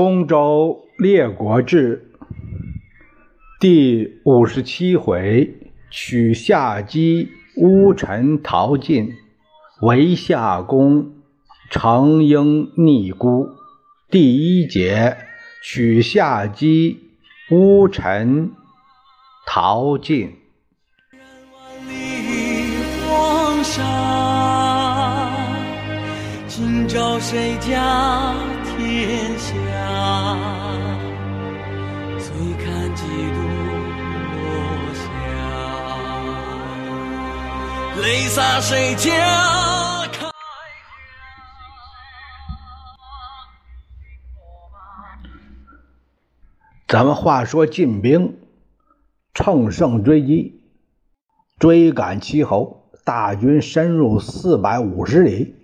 东周列国志第五十七回，取夏姬乌臣逃晋，为夏公成婴逆孤。第一节，取夏姬乌臣逃晋。今朝谁家天下？泪洒谁家？咱们话说，晋兵乘胜追击，追赶齐侯，大军深入四百五十里，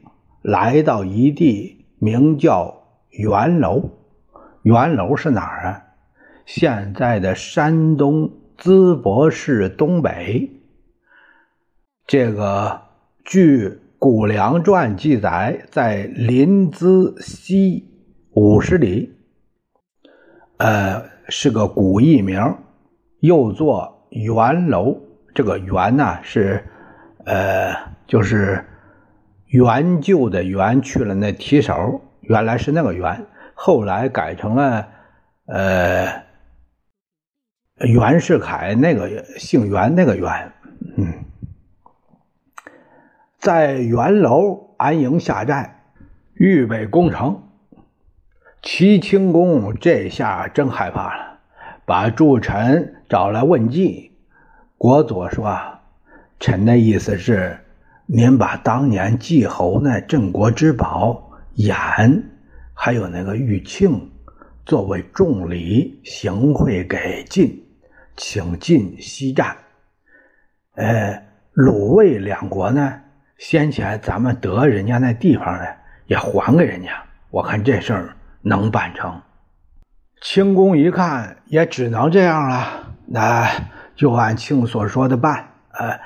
来到一地名叫元楼。元楼是哪儿啊？现在的山东淄博市东北。这个据《谷梁传》记载，在临淄西五十里，呃，是个古艺名，又作元楼。这个“元”呢，是呃，就是元就的“元”去了那提手，原来是那个“元”，后来改成了呃袁世凯那个姓袁那个“袁”，嗯。在元楼安营下寨，预备攻城。齐清公这下真害怕了，把诸臣找来问计。国佐说：“臣的意思是，您把当年季侯那镇国之宝偃，还有那个玉磬，作为重礼行贿给晋，请晋西战。呃，鲁卫两国呢？”先前咱们得人家那地方呢，也还给人家。我看这事儿能办成。清宫一看，也只能这样了。那就按庆所说的办。呃，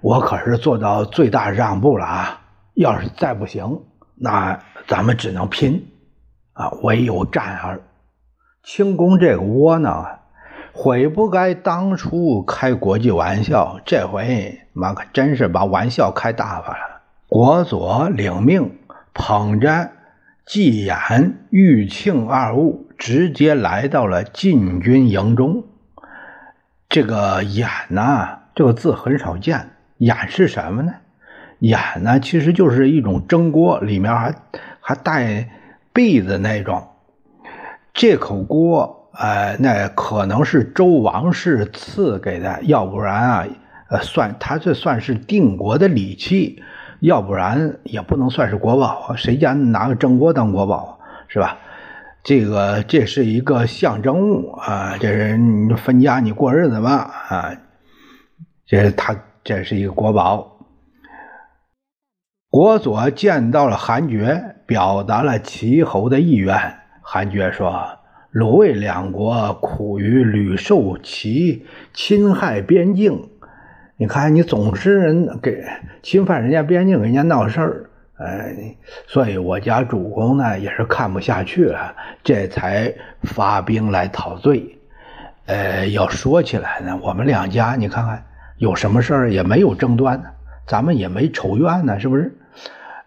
我可是做到最大让步了啊！要是再不行，那咱们只能拼啊，唯有战而。清宫这个窝囊啊！悔不该当初开国际玩笑，这回妈可真是把玩笑开大发了。国佐领命，捧着季偃、玉磬二物，直接来到了禁军营中。这个偃呢，这个字很少见。偃是什么呢？偃呢，其实就是一种蒸锅，里面还还带篦子那种。这口锅。呃，那可能是周王室赐给的，要不然啊，呃，算他这算是定国的礼器，要不然也不能算是国宝啊。谁家拿个蒸锅当国宝是吧？这个这是一个象征物啊，这是你分家你过日子嘛啊，这是他这是一个国宝。国佐见到了韩厥，表达了齐侯的意愿。韩厥说。鲁卫两国苦于屡受其侵害边境，你看你总是人给侵犯人家边境，给人家闹事儿，呃，所以我家主公呢也是看不下去了，这才发兵来讨罪。呃，要说起来呢，我们两家你看看有什么事儿也没有争端呢，咱们也没仇怨呢，是不是？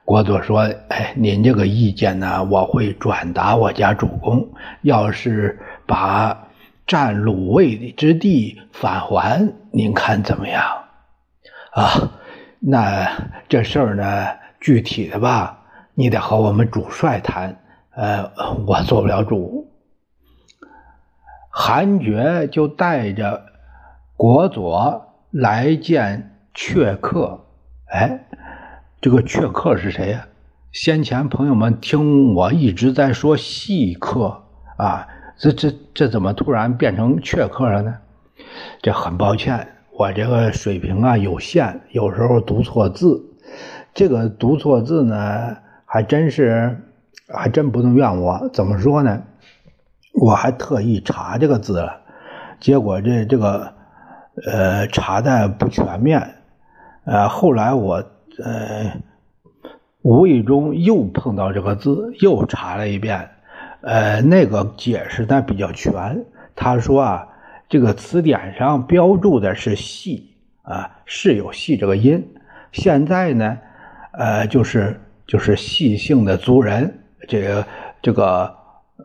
郭佐说：“哎，您这个意见呢，我会转达我家主公。要是把占鲁卫之地返还，您看怎么样？啊，那这事儿呢，具体的吧，你得和我们主帅谈。呃，我做不了主。”韩厥就带着国佐来见阙客。哎。这个阙客是谁呀？先前朋友们听我一直在说细客啊，这这这怎么突然变成阙客了呢？这很抱歉，我这个水平啊有限，有时候读错字。这个读错字呢，还真是还真不能怨我。怎么说呢？我还特意查这个字了，结果这这个呃查的不全面，呃后来我。呃，无意中又碰到这个字，又查了一遍，呃，那个解释呢比较全。他说啊，这个词典上标注的是“细”啊，是有“细”这个音。现在呢，呃，就是就是细性的族人，这个这个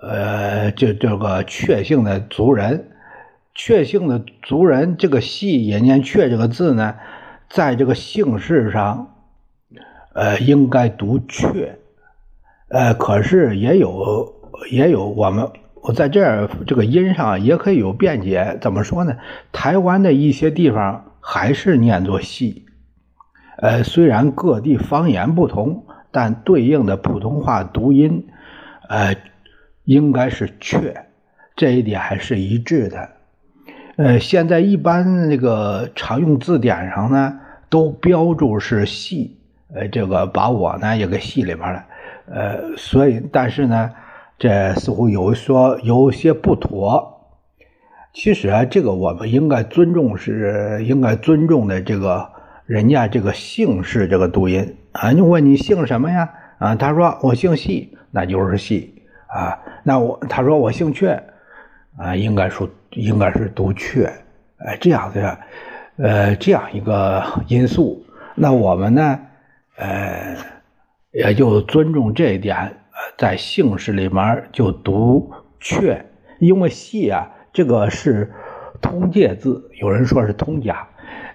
呃，这这个确性的族人，确性的族人，这个“细”也念“确”这个字呢，在这个姓氏上，呃，应该读“确”，呃，可是也有。也有我们，我在这儿这个音上也可以有辩解。怎么说呢？台湾的一些地方还是念作“戏”，呃，虽然各地方言不同，但对应的普通话读音，呃，应该是“确”，这一点还是一致的。呃，现在一般那个常用字典上呢，都标注是“戏”，呃，这个把我呢也给戏里边了，呃，所以但是呢。这似乎有说有些不妥。其实啊，这个我们应该尊重，是应该尊重的。这个人家这个姓氏这个读音啊，你问你姓什么呀？啊，他说我姓戏，那就是戏啊。那我他说我姓阙啊，应该说应该是读阙，哎，这样的呃这样一个因素。那我们呢，呃，也就尊重这一点。在姓氏里面就读“阙”，因为“系”啊，这个是通介字，有人说是通假，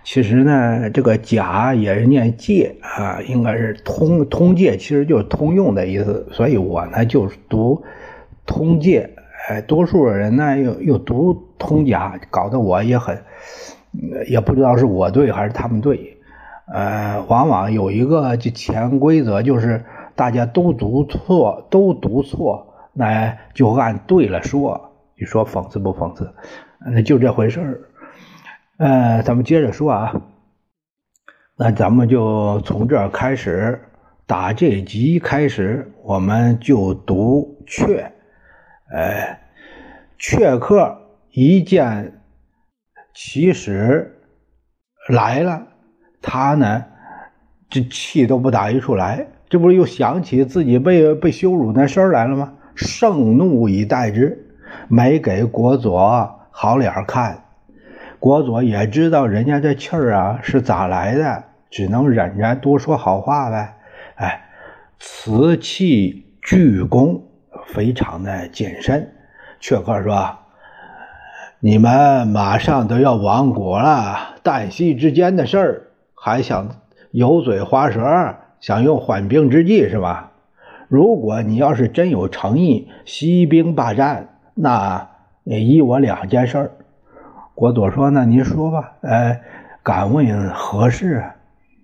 其实呢，这个“假”也是念“介”啊，应该是通通介，其实就是通用的意思。所以我呢就读通介，哎，多数人呢又又读通假，搞得我也很也不知道是我对还是他们对。呃，往往有一个就潜规则就是。大家都读错，都读错，那就按对了说。你说讽刺不讽刺？那就这回事儿。呃，咱们接着说啊。那咱们就从这儿开始，打这集开始，我们就读“阙”。呃，阙客一见起始来了，他呢，这气都不打一处来。这不是又想起自己被被羞辱那事儿来了吗？盛怒以待之，没给国佐好脸看。国佐也知道人家这气儿啊是咋来的，只能忍着多说好话呗。哎，此气鞠躬，非常的谨慎。阙客说：“你们马上都要亡国了，旦夕之间的事儿，还想油嘴滑舌？”想用缓兵之计是吧？如果你要是真有诚意，息兵罢战，那依我两件事。国佐说：“那您说吧。”呃，敢问何事？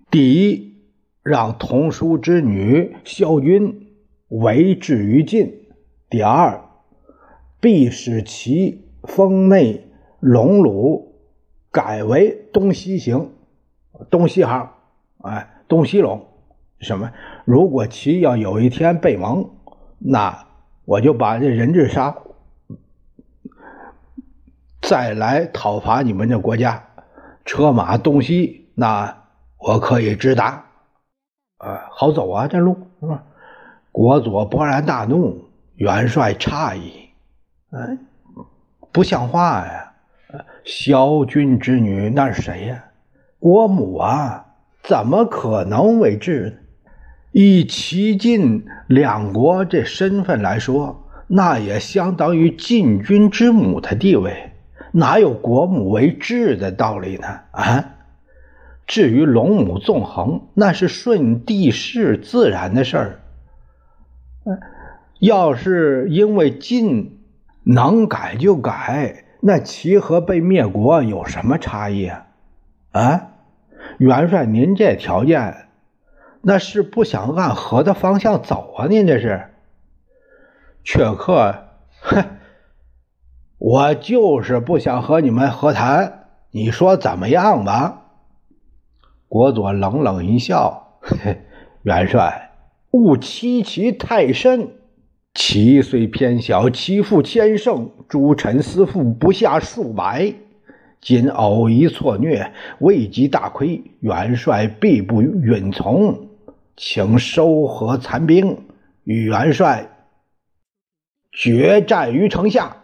第一，让同叔之女萧军为之于晋；第二，必使其封内龙鲁改为东西行，东西行，哎，东西陇。什么？如果齐要有一天被蒙，那我就把这人质杀，再来讨伐你们这国家，车马东西，那我可以直达，啊，好走啊，这路是吧？国佐勃然大怒，元帅诧异，哎，不像话呀！萧军之女那是谁呀？国母啊，怎么可能为质呢？以齐晋两国这身份来说，那也相当于晋军之母的地位，哪有国母为质的道理呢？啊，至于龙母纵横，那是顺地势自然的事儿。要是因为晋能改就改，那齐和被灭国有什么差异啊？啊，元帅，您这条件。那是不想按河的方向走啊！您这是，阙客，哼，我就是不想和你们和谈，你说怎么样吧？国佐冷冷一笑，嘿，元帅，勿欺其太甚。其虽偏小，其父千胜，诸臣私父不下数百，今偶一错虐，未及大亏，元帅必不允从。请收合残兵，与元帅决战于城下。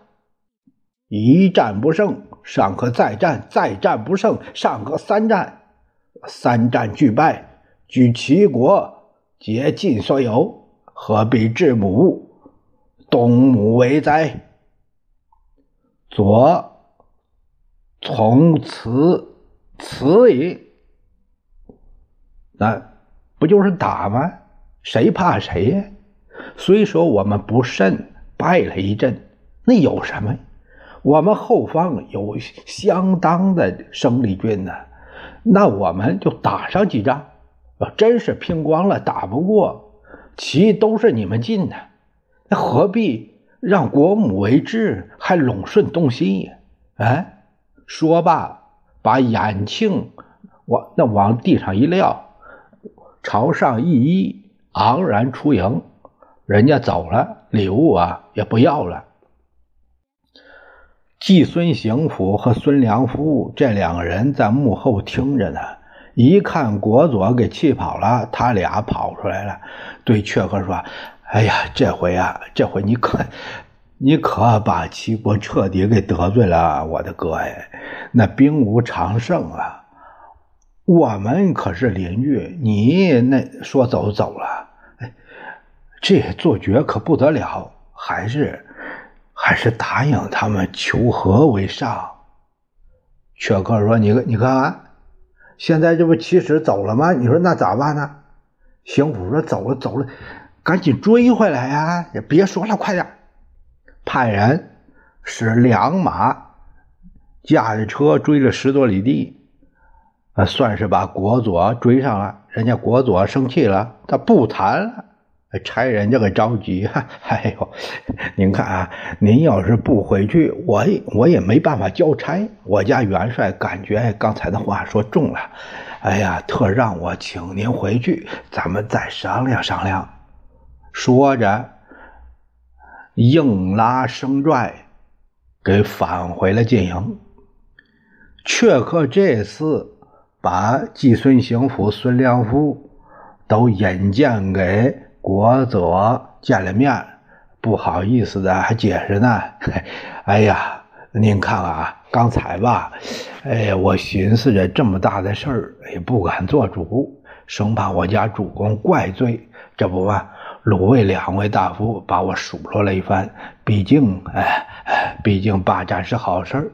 一战不胜，尚可再战；再战不胜，尚可三战。三战俱败，举齐国竭尽所有，何必致母东母为哉？左从此此矣。那不就是打吗？谁怕谁呀？虽说我们不胜，败了一阵，那有什么？我们后方有相当的生力军呢，那我们就打上几仗。要真是拼光了，打不过，其都是你们进的，那何必让国母为质，还拢顺东西呀？哎，说罢，把眼镜往那往地上一撂，朝上一一，昂然出营。人家走了，礼物啊也不要了。季孙行府和孙良夫这两个人在幕后听着呢，一看国佐给气跑了，他俩跑出来了，对阙客说：“哎呀，这回啊，这回你可，你可把齐国彻底给得罪了，我的哥哎，那兵无常胜啊！我们可是邻居，你那说走就走了，哎，这做绝可不得了，还是。”还是答应他们求和为上。阙客说：“你你看，现在这不齐使走了吗？你说那咋办呢？”邢府说：“走了走了，赶紧追回来呀！也别说了，快点派人使两马驾着车追了十多里地，啊，算是把国佐追上了。人家国佐生气了，他不谈了。”差人家个着急，哎呦，您看啊，您要是不回去，我我也没办法交差。我家元帅感觉刚才的话说重了，哎呀，特让我请您回去，咱们再商量商量。说着，硬拉生拽，给返回了晋营。却克这次把季孙行府、孙良夫都引荐给。国佐见了面，不好意思的还解释呢。哎呀，您看啊，刚才吧，哎，我寻思着这么大的事儿，也不敢做主，生怕我家主公怪罪。这不嘛，鲁卫两位大夫把我数落了一番。毕竟，哎，毕竟霸占是好事儿，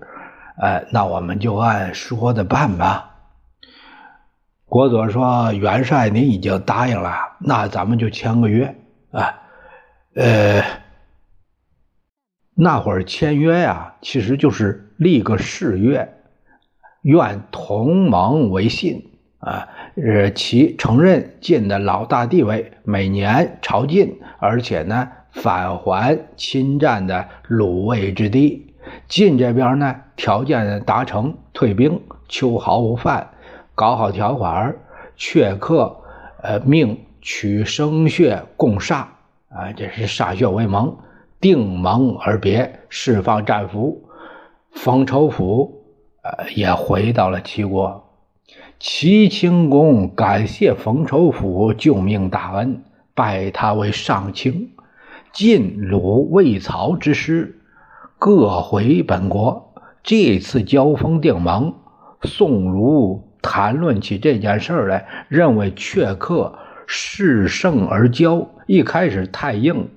哎，那我们就按说的办吧。国佐说：“元帅，您已经答应了，那咱们就签个约啊。呃，那会儿签约呀，其实就是立个誓约，愿同盟为信啊。呃，其承认晋的老大地位，每年朝觐，而且呢，返还侵占的鲁卫之地。晋这边呢，条件达成，退兵，秋毫无犯。”搞好条款，阙客，呃，命取生血共煞，啊，这是歃血为盟，定盟而别，释放战俘。冯仇甫，呃，也回到了齐国。齐清公感谢冯仇甫救命大恩，拜他为上卿。晋、鲁、魏、曹之师各回本国。这次交锋定盟，宋儒。谈论起这件事来，认为阙客恃胜而骄，一开始太硬，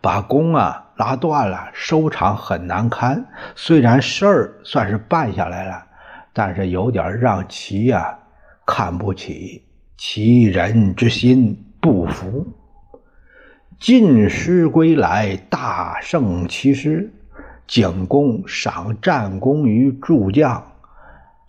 把弓啊拉断了，收场很难堪。虽然事儿算是办下来了，但是有点让齐呀看不起，齐人之心不服。晋师归来，大胜其师，景公赏战功于诸将。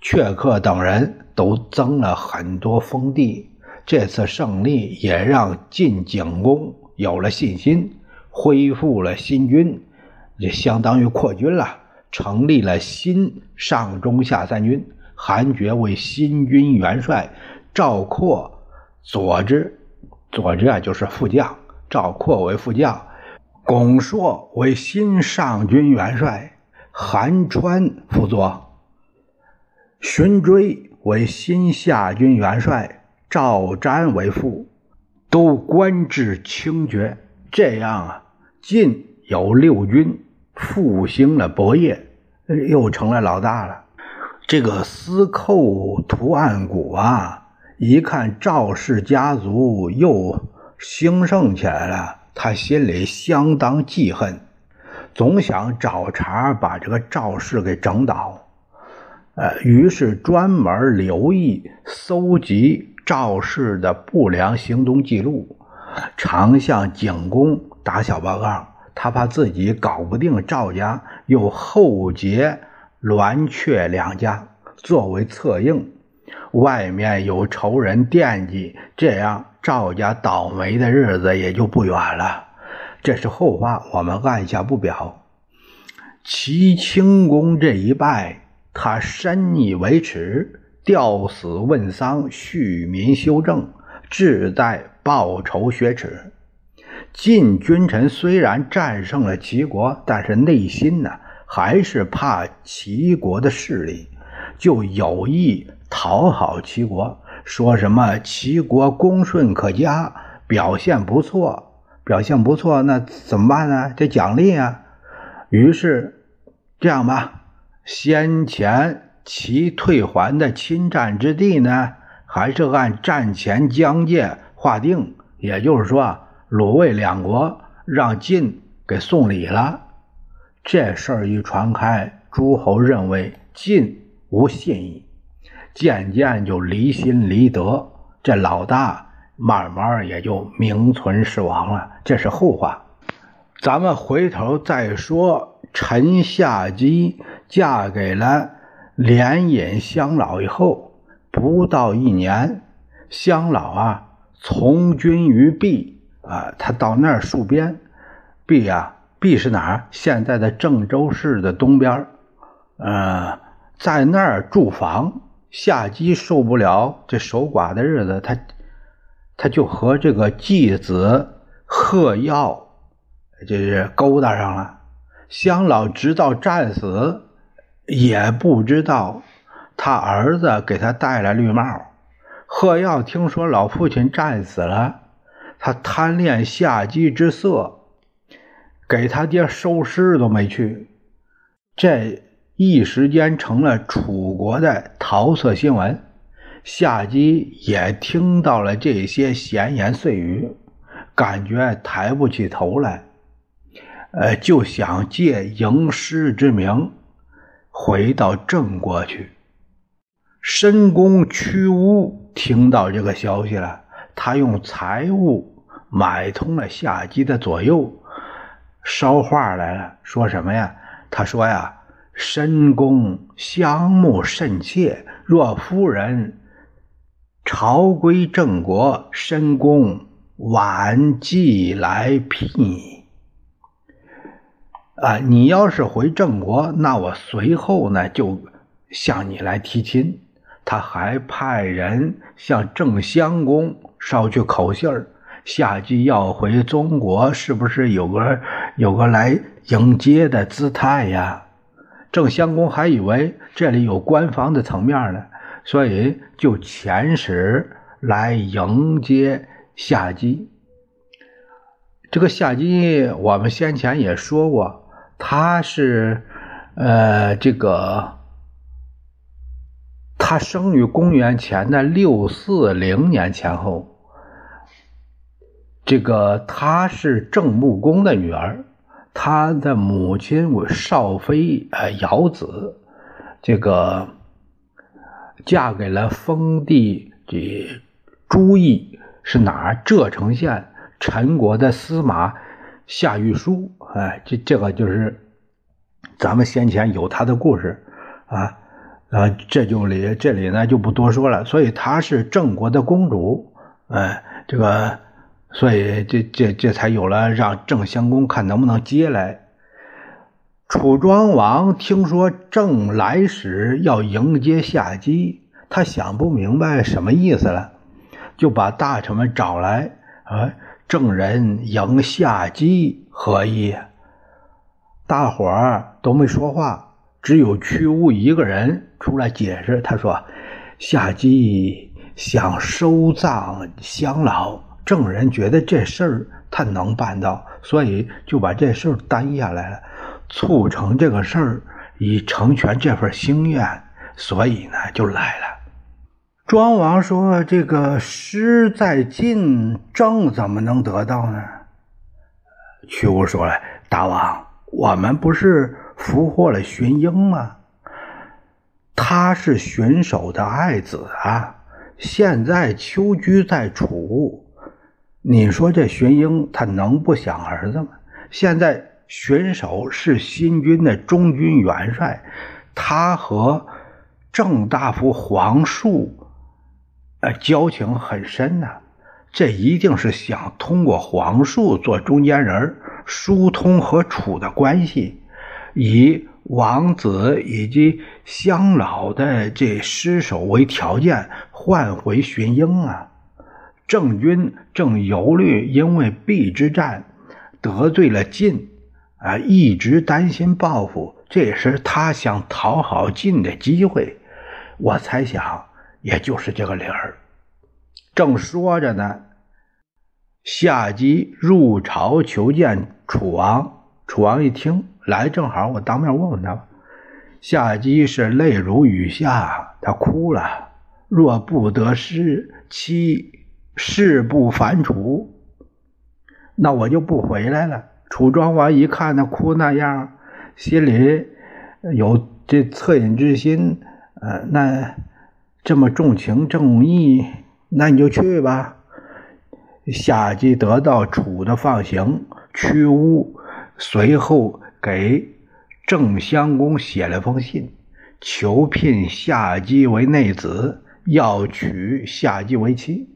阙客等人都增了很多封地，这次胜利也让晋景公有了信心，恢复了新军，就相当于扩军了，成立了新上中下三军，韩厥为新军元帅，赵括左之，左之啊就是副将，赵括为副将，巩硕为新上军元帅，韩川辅佐。荀追为新下军元帅，赵瞻为副，都官至清爵。这样啊，晋有六军复兴了伯业，又成了老大了。这个司寇图案谷啊，一看赵氏家族又兴盛起来了，他心里相当记恨，总想找茬把这个赵氏给整倒。呃，于是专门留意搜集赵氏的不良行动记录，常向景公打小报告。他怕自己搞不定赵家，又后结栾阙两家作为策应，外面有仇人惦记，这样赵家倒霉的日子也就不远了。这是后话，我们按下不表。齐清公这一败。他深以为耻，吊死问丧，恤民修正，志在报仇雪耻。晋君臣虽然战胜了齐国，但是内心呢，还是怕齐国的势力，就有意讨好齐国，说什么齐国恭顺可嘉，表现不错，表现不错，那怎么办呢？得奖励啊。于是这样吧。先前齐退还的侵占之地呢，还是按战前疆界划定，也就是说，鲁卫两国让晋给送礼了。这事儿一传开，诸侯认为晋无信义，渐渐就离心离德，这老大慢慢也就名存实亡了。这是后话，咱们回头再说。陈夏姬嫁给了连尹乡老以后，不到一年，乡老啊从军于毕啊，他到那儿戍边。毕啊，毕是哪儿？现在的郑州市的东边儿呃，在那儿驻防。夏姬受不了这守寡的日子，他他就和这个继子贺耀，就是勾搭上了。乡老直到战死，也不知道他儿子给他戴了绿帽。贺耀听说老父亲战死了，他贪恋夏姬之色，给他爹收尸都没去。这一时间成了楚国的桃色新闻。夏姬也听到了这些闲言碎语，感觉抬不起头来。呃，就想借营师之名回到郑国去。申公屈巫听到这个消息了，他用财物买通了夏姬的左右，捎话来了，说什么呀？他说呀：“申公相慕甚切，若夫人朝归郑国，申公晚即来聘。”啊，你要是回郑国，那我随后呢就向你来提亲。他还派人向郑襄公捎去口信儿，夏姬要回中国，是不是有个有个来迎接的姿态呀？郑襄公还以为这里有官方的层面呢，所以就遣使来迎接夏姬。这个夏姬，我们先前也说过。他是，呃，这个，他生于公元前的六四零年前后。这个他是郑穆公的女儿，他的母亲为少妃，呃，瑶子，这个嫁给了封地这朱毅，是哪儿？浙城县陈国的司马夏玉书。哎，这这个就是咱们先前有他的故事啊，啊，这就里这里呢就不多说了。所以她是郑国的公主，哎，这个，所以这这这才有了让郑襄公看能不能接来。楚庄王听说郑来使要迎接夏姬，他想不明白什么意思了，就把大臣们找来啊。郑人迎夏姬何意？大伙儿都没说话，只有屈巫一个人出来解释。他说：“夏姬想收葬乡老，郑人觉得这事儿他能办到，所以就把这事儿担下来了，促成这个事儿，以成全这份心愿，所以呢就来了。庄王说：“这个失在晋，郑怎么能得到呢？”屈巫说了：“大王，我们不是俘获了荀英吗？他是荀守的爱子啊，现在秋居在楚。”你说这荀英他能不想儿子吗？现在荀守是新军的中军元帅，他和郑大夫黄树，呃，交情很深呐。这一定是想通过黄树做中间人，疏通和楚的关系，以王子以及乡老的这尸首为条件，换回荀英啊。郑军正忧虑，因为邲之战得罪了晋，啊，一直担心报复。这是他想讨好晋的机会。我猜想，也就是这个理儿。正说着呢，夏姬入朝求见楚王。楚王一听来正好，我当面问问他。夏姬是泪如雨下，他哭了。若不得失，妻。誓不反楚，那我就不回来了。楚庄王一看他哭那样，心里有这恻隐之心，呃，那这么重情重义，那你就去吧。夏姬得到楚的放行，屈巫随后给郑襄公写了封信，求聘夏姬为内子，要娶夏姬为妻。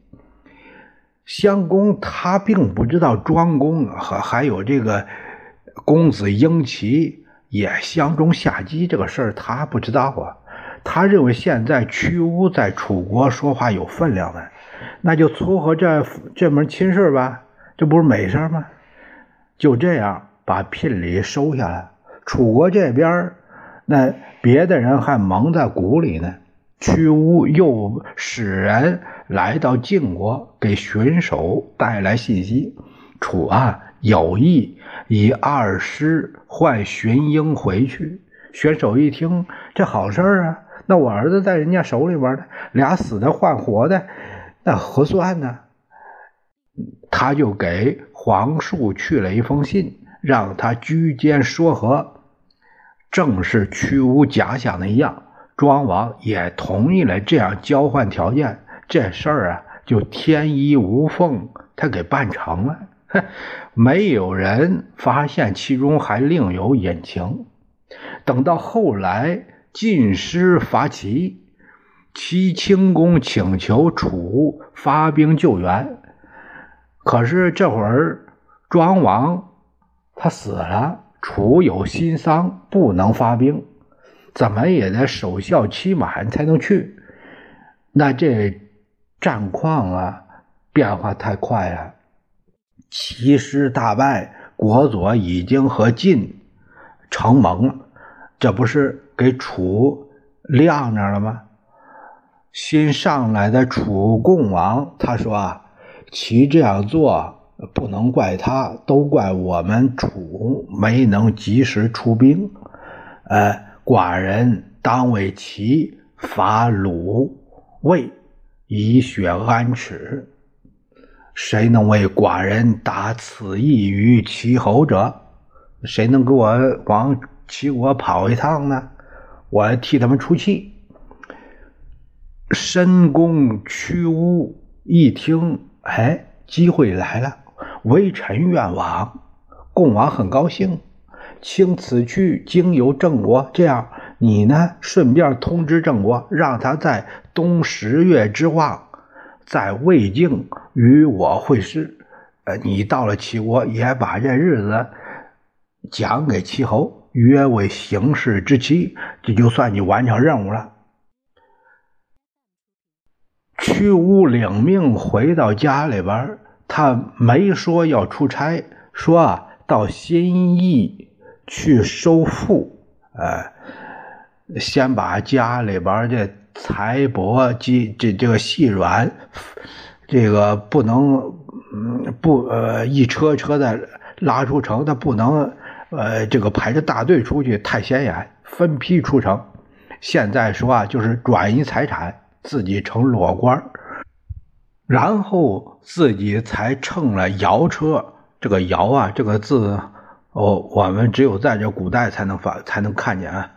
襄公他并不知道庄公和还有这个公子婴齐也相中夏姬这个事儿，他不知道啊。他认为现在屈巫在楚国说话有分量的，那就撮合这这门亲事吧，这不是美事吗？就这样把聘礼收下来。楚国这边那别的人还蒙在鼓里呢。屈巫又使人来到晋国，给荀守带来信息。楚啊有意以二师换荀英回去。荀守一听，这好事啊！那我儿子在人家手里边呢，俩死的换活的，那合算呢？他就给黄树去了一封信，让他居间说和，正是屈巫假想的一样。庄王也同意了这样交换条件，这事儿啊就天衣无缝，他给办成了。没有人发现其中还另有隐情。等到后来晋师伐齐，齐清公请求楚发兵救援，可是这会儿庄王他死了，楚有新丧，不能发兵。怎么也得守孝期满才能去，那这战况啊变化太快了，齐师大败，国佐已经和晋成盟了，这不是给楚晾着了吗？新上来的楚共王他说啊，齐这样做不能怪他，都怪我们楚没能及时出兵，呃。寡人当为齐伐鲁魏，以雪安耻。谁能为寡人打此意于齐侯者？谁能给我往齐国跑一趟呢？我替他们出气。申公屈巫一听，哎，机会来了，微臣愿往。共王很高兴。请此去经由郑国，这样你呢？顺便通知郑国，让他在冬十月之望，在魏境与我会师。呃，你到了齐国，也把这日子讲给齐侯，约为行事之期，这就算你完成任务了。屈巫领命回到家里边，他没说要出差，说啊，到新义。去收复，呃，先把家里边的财帛及这这个细软，这个不能嗯，不，呃，一车车的拉出城，他不能，呃，这个排着大队出去太显眼，分批出城。现在说啊，就是转移财产，自己成裸官，然后自己才乘了摇车。这个摇啊，这个字，哦，我们只有在这古代才能发，才能看见啊。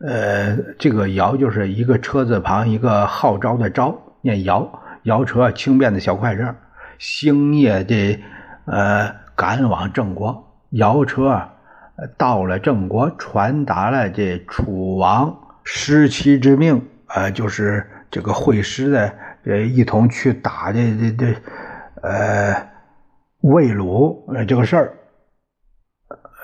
呃，这个摇就是一个车字旁一个号召的召，念摇。摇车轻便的小快车，星夜的呃赶往郑国。摇车到了郑国，传达了这楚王失期之命，呃，就是这个会师的，呃，一同去打这这这，呃，魏鲁呃这个事儿，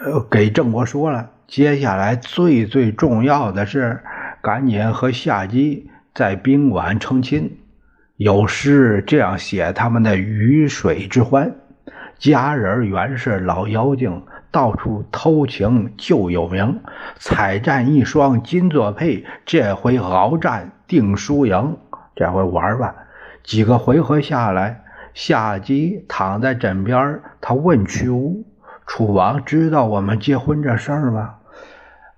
呃，给郑国说了。接下来最最重要的是，赶紧和夏姬在宾馆成亲。有诗这样写他们的鱼水之欢：佳人原是老妖精，到处偷情就有名。彩战一双金作配，这回鏖战定输赢。这回玩吧。几个回合下来，夏姬躺在枕边，他问屈巫：“楚王知道我们结婚这事儿吗？”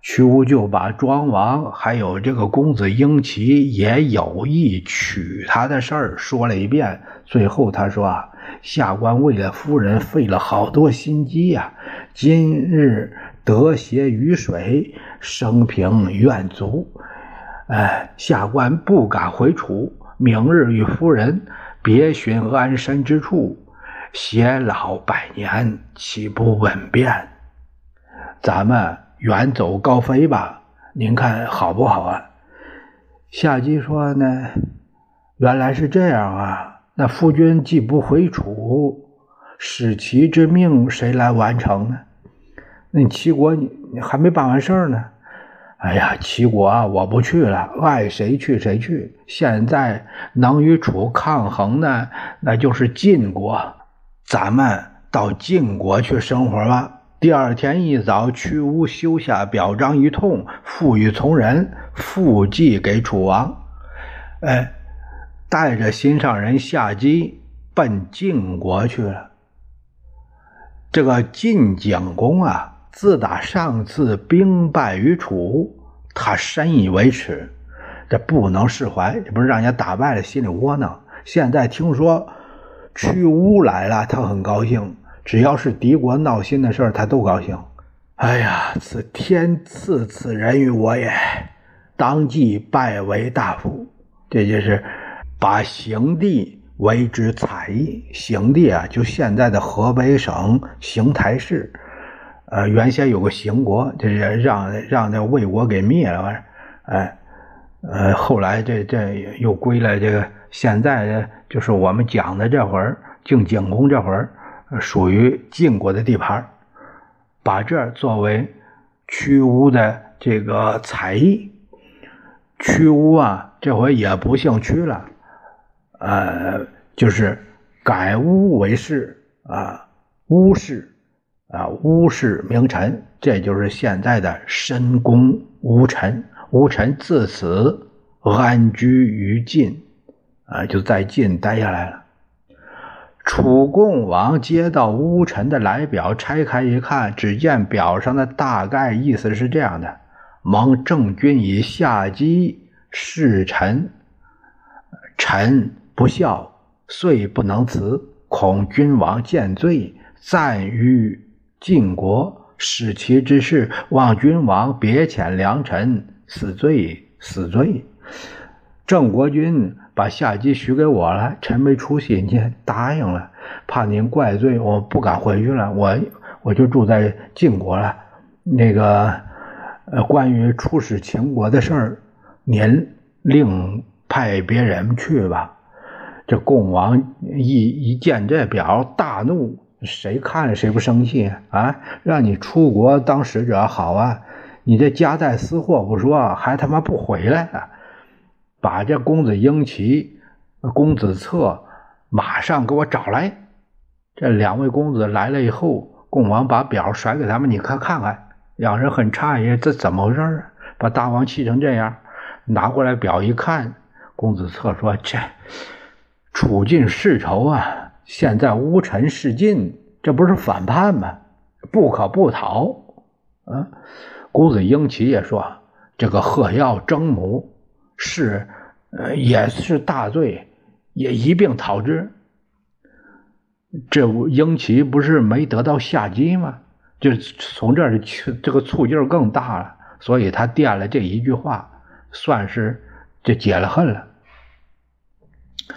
屈巫就把庄王还有这个公子婴齐也有意娶她的事儿说了一遍。最后他说：“啊，下官为了夫人费了好多心机呀，今日得携雨水，生平愿足。哎，下官不敢回楚，明日与夫人别寻安身之处，偕老百年，岂不稳便？咱们。”远走高飞吧，您看好不好啊？夏姬说呢，原来是这样啊。那夫君既不回楚，使其之命谁来完成呢？那齐国你你还没办完事儿呢。哎呀，齐国啊，我不去了，爱谁去谁去。现在能与楚抗衡的，那就是晋国。咱们到晋国去生活吧。第二天一早，屈巫修下表彰一通，赋与从人，复寄给楚王。哎，带着心上人下机奔晋国去了。这个晋景公啊，自打上次兵败于楚，他深以为耻，这不能释怀。这不是让人家打败了，心里窝囊。现在听说屈巫来了，他很高兴。只要是敌国闹心的事儿，他都高兴。哎呀，此天赐此人于我也，当即拜为大夫。这就是把邢地为之采邑。邢地啊，就现在的河北省邢台市。呃，原先有个邢国，这是让让那魏国给灭了。完哎，呃，后来这这又归了这个现在的就是我们讲的这会儿晋景公这会儿。属于晋国的地盘，把这作为屈巫的这个采邑。屈巫啊，这回也不姓屈了，呃，就是改巫为氏啊，巫氏啊，巫氏名臣，这就是现在的申公巫臣。巫臣自此安居于晋，啊，就在晋待下来了。楚共王接到乌臣的来表，拆开一看，只见表上的大概意思是这样的：蒙郑君以下机侍臣，臣不孝，遂不能辞，恐君王见罪，暂于晋国，使其之事，望君王别遣良臣，死罪，死罪。郑国君。把夏姬许给我了，臣没出息，你答应了，怕您怪罪，我不敢回去了，我我就住在晋国了。那个，呃，关于出使秦国的事儿，您另派别人去吧。这共王一一见这表，大怒，谁看了谁不生气啊？让你出国当使者好啊，你这夹带私货不说，还他妈不回来啊？把这公子婴齐、公子策马上给我找来。这两位公子来了以后，共王把表甩给他们，你快看看。两人很诧异，这怎么回事啊？把大王气成这样，拿过来表一看，公子策说：“这处境世仇啊，现在乌臣示进，这不是反叛吗？不可不逃。啊，公子英奇也说，这个贺耀征母是，呃，也是大罪，也一并讨之。这英奇不是没得到下机吗？就从这儿，这个醋劲儿更大了，所以他垫了这一句话，算是就解了恨了。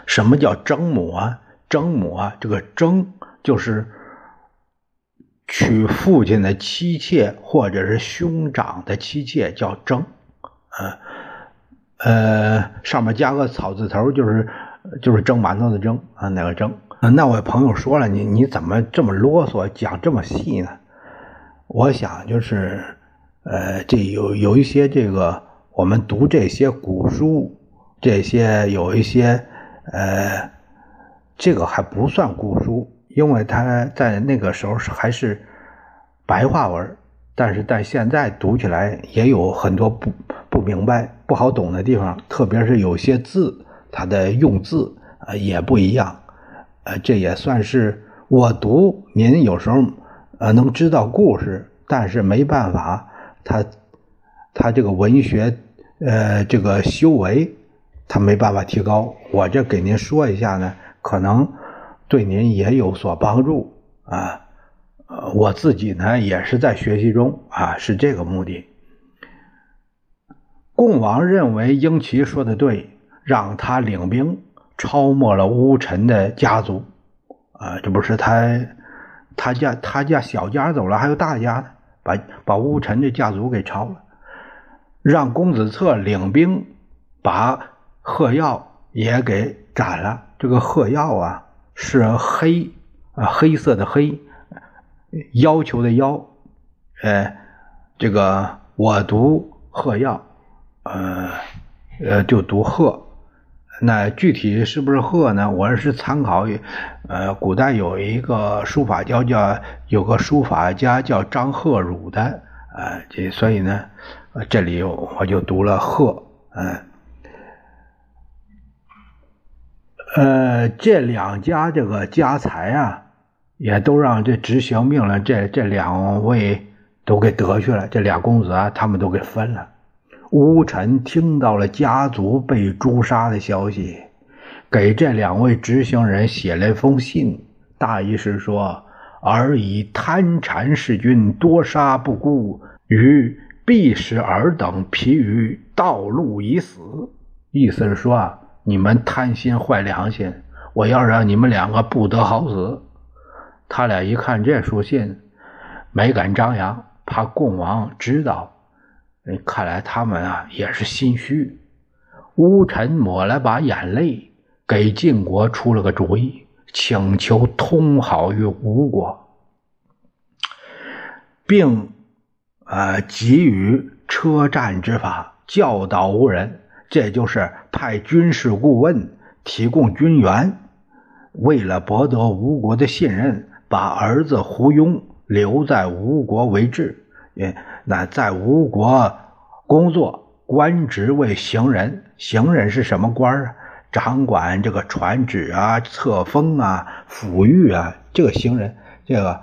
什么叫征母啊？征母啊，这个征就是娶父亲的妻妾或者是兄长的妻妾，叫征。呃呃，上面加个草字头，就是就是蒸馒头的蒸啊，那个蒸。那我朋友说了，你你怎么这么啰嗦，讲这么细呢？我想就是，呃，这有有一些这个，我们读这些古书，这些有一些，呃，这个还不算古书，因为它在那个时候是还是白话文，但是在现在读起来也有很多不不明白、不好懂的地方，特别是有些字，它的用字啊也不一样，呃，这也算是我读，您有时候。呃，能知道故事，但是没办法，他他这个文学，呃，这个修为，他没办法提高。我这给您说一下呢，可能对您也有所帮助啊。我自己呢也是在学习中啊，是这个目的。共王认为英奇说的对，让他领兵抄没了乌臣的家族啊，这不是他。他家他家小家走了，还有大家呢，把把乌臣的家族给抄了，让公子策领兵把贺耀也给斩了。这个贺耀啊，是黑啊黑色的黑，要求的要，呃，这个我读贺耀，呃呃就读贺。那具体是不是鹤呢？我是参考，呃，古代有一个书法家叫有个书法家叫张鹤儒的，啊，这所以呢，这里我就读了鹤，嗯，呃这两家这个家财啊，也都让这执行命令这这两位都给得去了，这俩公子啊，他们都给分了。乌臣听到了家族被诛杀的消息，给这两位执行人写了一封信，大意是说：“儿以贪馋弑君，多杀不顾，与必使尔等疲于道路已死。”意思是说啊，你们贪心坏良心，我要让你们两个不得好死。他俩一看这书信，没敢张扬，怕共王知道。看来他们啊也是心虚。乌臣抹了把眼泪，给晋国出了个主意，请求通好于吴国，并呃给予车战之法，教导吴人。这就是派军事顾问提供军援，为了博得吴国的信任，把儿子胡庸留在吴国为质。那在吴国工作，官职为行人。行人是什么官啊？掌管这个传旨啊、册封啊、抚育啊。这个行人，这个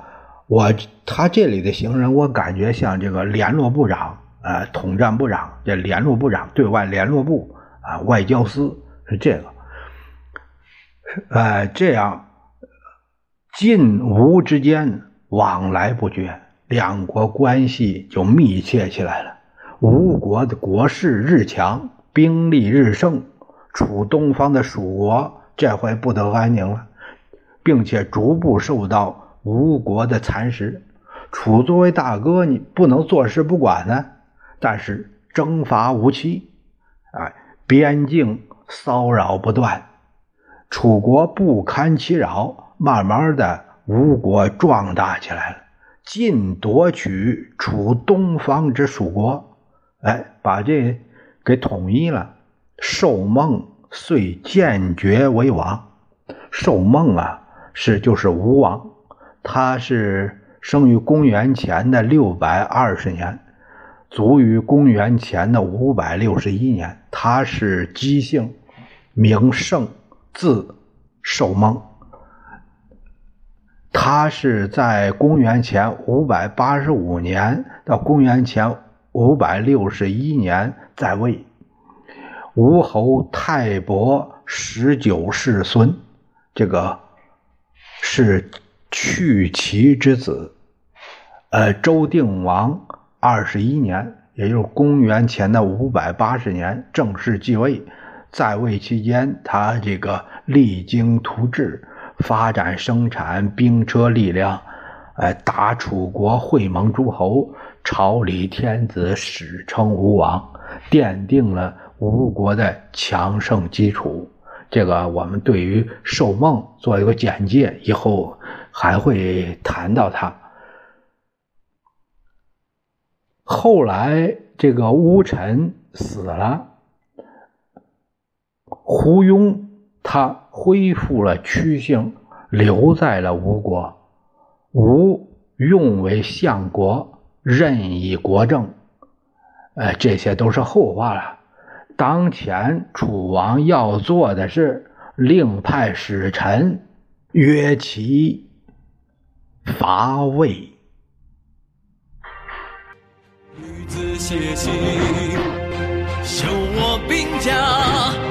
我他这里的行人，我感觉像这个联络部长啊、统战部长。这联络部长，对外联络部啊，外交司是这个。呃，这样晋吴之间往来不绝。两国关系就密切起来了。吴国的国势日强，兵力日盛，楚东方的蜀国这回不得安宁了，并且逐步受到吴国的蚕食。楚作为大哥，你不能坐视不管呢。但是征伐无期，哎，边境骚扰不断，楚国不堪其扰，慢慢的吴国壮大起来了。晋夺取楚东方之蜀国，哎，把这给统一了。寿梦遂坚决为王。寿梦啊，是就是吴王，他是生于公元前的六百二十年，卒于公元前的五百六十一年。他是姬姓，名胜，字寿梦。他是在公元前五百八十五年到公元前五百六十一年在位。吴侯太伯十九世孙，这个是去齐之子。呃，周定王二十一年，也就是公元前的五百八十年正式继位。在位期间，他这个励精图治。发展生产兵车力量，哎，打楚国，会盟诸侯，朝里天子，史称吴王，奠定了吴国的强盛基础。这个我们对于寿梦做一个简介，以后还会谈到他。后来这个乌臣死了，胡庸。他恢复了屈姓，留在了吴国。吴用为相国，任以国政。呃，这些都是后话了。当前楚王要做的是，另派使臣约其伐魏。写信，修我兵家。